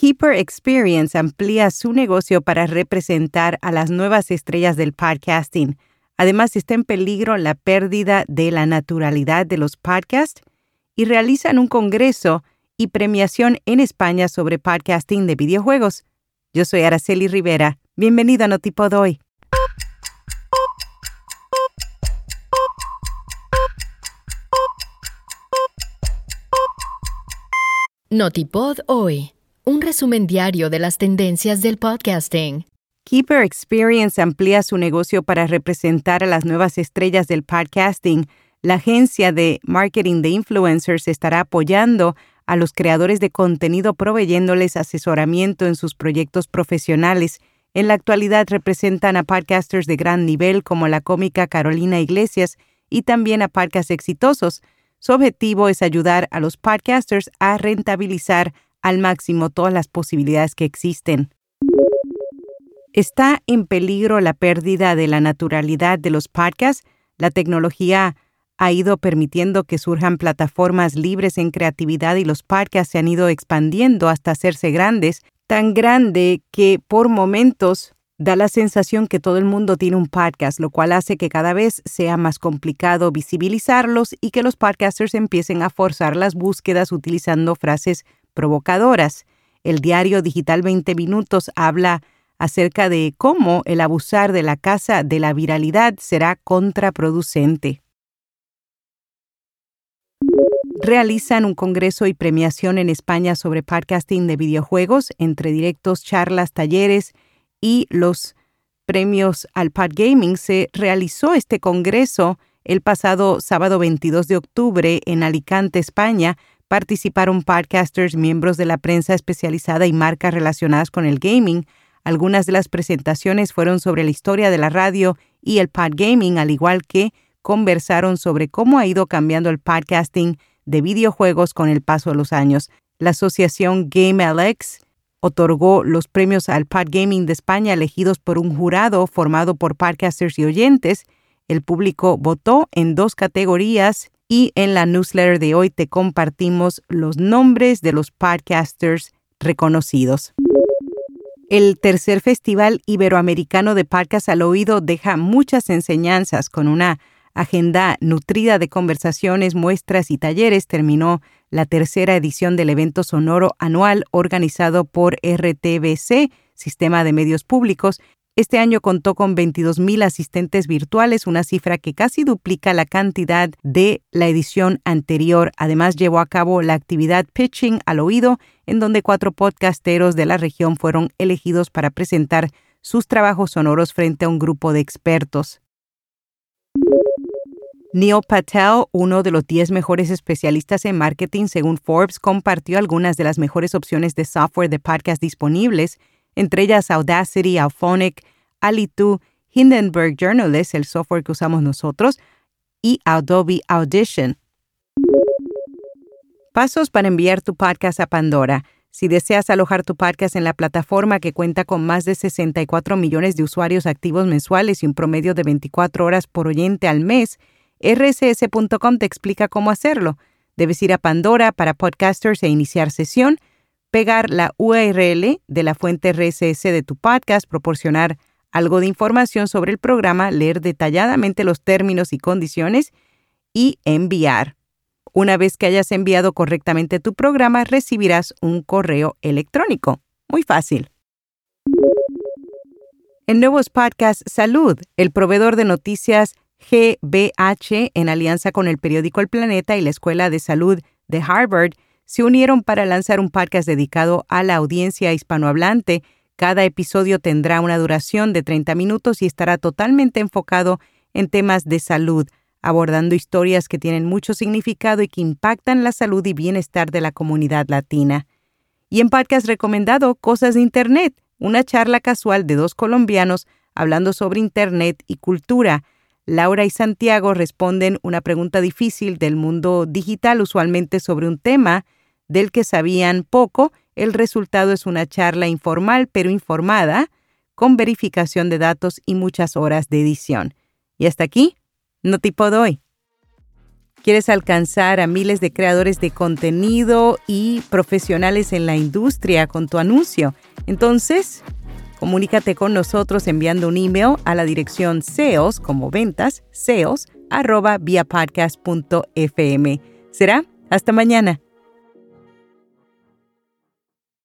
Keeper Experience amplía su negocio para representar a las nuevas estrellas del podcasting. Además, está en peligro la pérdida de la naturalidad de los podcasts y realizan un congreso y premiación en España sobre podcasting de videojuegos. Yo soy Araceli Rivera. Bienvenido a Notipod hoy. Notipod hoy. Un resumen diario de las tendencias del podcasting. Keeper Experience amplía su negocio para representar a las nuevas estrellas del podcasting. La agencia de marketing de influencers estará apoyando a los creadores de contenido proveyéndoles asesoramiento en sus proyectos profesionales. En la actualidad representan a podcasters de gran nivel como la cómica Carolina Iglesias y también a podcasts exitosos. Su objetivo es ayudar a los podcasters a rentabilizar al máximo todas las posibilidades que existen. ¿Está en peligro la pérdida de la naturalidad de los podcasts? La tecnología ha ido permitiendo que surjan plataformas libres en creatividad y los podcasts se han ido expandiendo hasta hacerse grandes, tan grande que por momentos da la sensación que todo el mundo tiene un podcast, lo cual hace que cada vez sea más complicado visibilizarlos y que los podcasters empiecen a forzar las búsquedas utilizando frases provocadoras. El diario digital 20 Minutos habla acerca de cómo el abusar de la casa de la viralidad será contraproducente. Realizan un congreso y premiación en España sobre podcasting de videojuegos, entre directos, charlas, talleres, y los premios al Gaming se realizó este congreso el pasado sábado 22 de octubre en Alicante, España. Participaron podcasters, miembros de la prensa especializada y marcas relacionadas con el gaming. Algunas de las presentaciones fueron sobre la historia de la radio y el Gaming, al igual que conversaron sobre cómo ha ido cambiando el podcasting de videojuegos con el paso de los años. La asociación GameLX otorgó los premios al Pod Gaming de España elegidos por un jurado formado por podcasters y oyentes. El público votó en dos categorías y en la newsletter de hoy te compartimos los nombres de los podcasters reconocidos. El tercer Festival Iberoamericano de Podcast al Oído deja muchas enseñanzas con una agenda nutrida de conversaciones, muestras y talleres, terminó la tercera edición del evento sonoro anual organizado por RTBC, Sistema de Medios Públicos. Este año contó con 22.000 asistentes virtuales, una cifra que casi duplica la cantidad de la edición anterior. Además, llevó a cabo la actividad Pitching al Oído, en donde cuatro podcasteros de la región fueron elegidos para presentar sus trabajos sonoros frente a un grupo de expertos. Neil Patel, uno de los 10 mejores especialistas en marketing según Forbes, compartió algunas de las mejores opciones de software de podcast disponibles, entre ellas Audacity, Auphonic, Alitu, Hindenburg Journalist, el software que usamos nosotros, y Adobe Audition. Pasos para enviar tu podcast a Pandora. Si deseas alojar tu podcast en la plataforma que cuenta con más de 64 millones de usuarios activos mensuales y un promedio de 24 horas por oyente al mes, rss.com te explica cómo hacerlo. Debes ir a Pandora para podcasters e iniciar sesión, pegar la URL de la fuente RSS de tu podcast, proporcionar algo de información sobre el programa, leer detalladamente los términos y condiciones y enviar. Una vez que hayas enviado correctamente tu programa, recibirás un correo electrónico. Muy fácil. En nuevos podcasts Salud, el proveedor de noticias GBH, en alianza con el periódico El Planeta y la Escuela de Salud de Harvard, se unieron para lanzar un podcast dedicado a la audiencia hispanohablante. Cada episodio tendrá una duración de 30 minutos y estará totalmente enfocado en temas de salud, abordando historias que tienen mucho significado y que impactan la salud y bienestar de la comunidad latina. Y en podcast recomendado Cosas de Internet, una charla casual de dos colombianos hablando sobre Internet y cultura. Laura y Santiago responden una pregunta difícil del mundo digital, usualmente sobre un tema del que sabían poco. El resultado es una charla informal pero informada, con verificación de datos y muchas horas de edición. Y hasta aquí, no tipo doy. ¿Quieres alcanzar a miles de creadores de contenido y profesionales en la industria con tu anuncio? Entonces, comunícate con nosotros enviando un email a la dirección SEOs como ventas, SEOs, arroba. Será hasta mañana.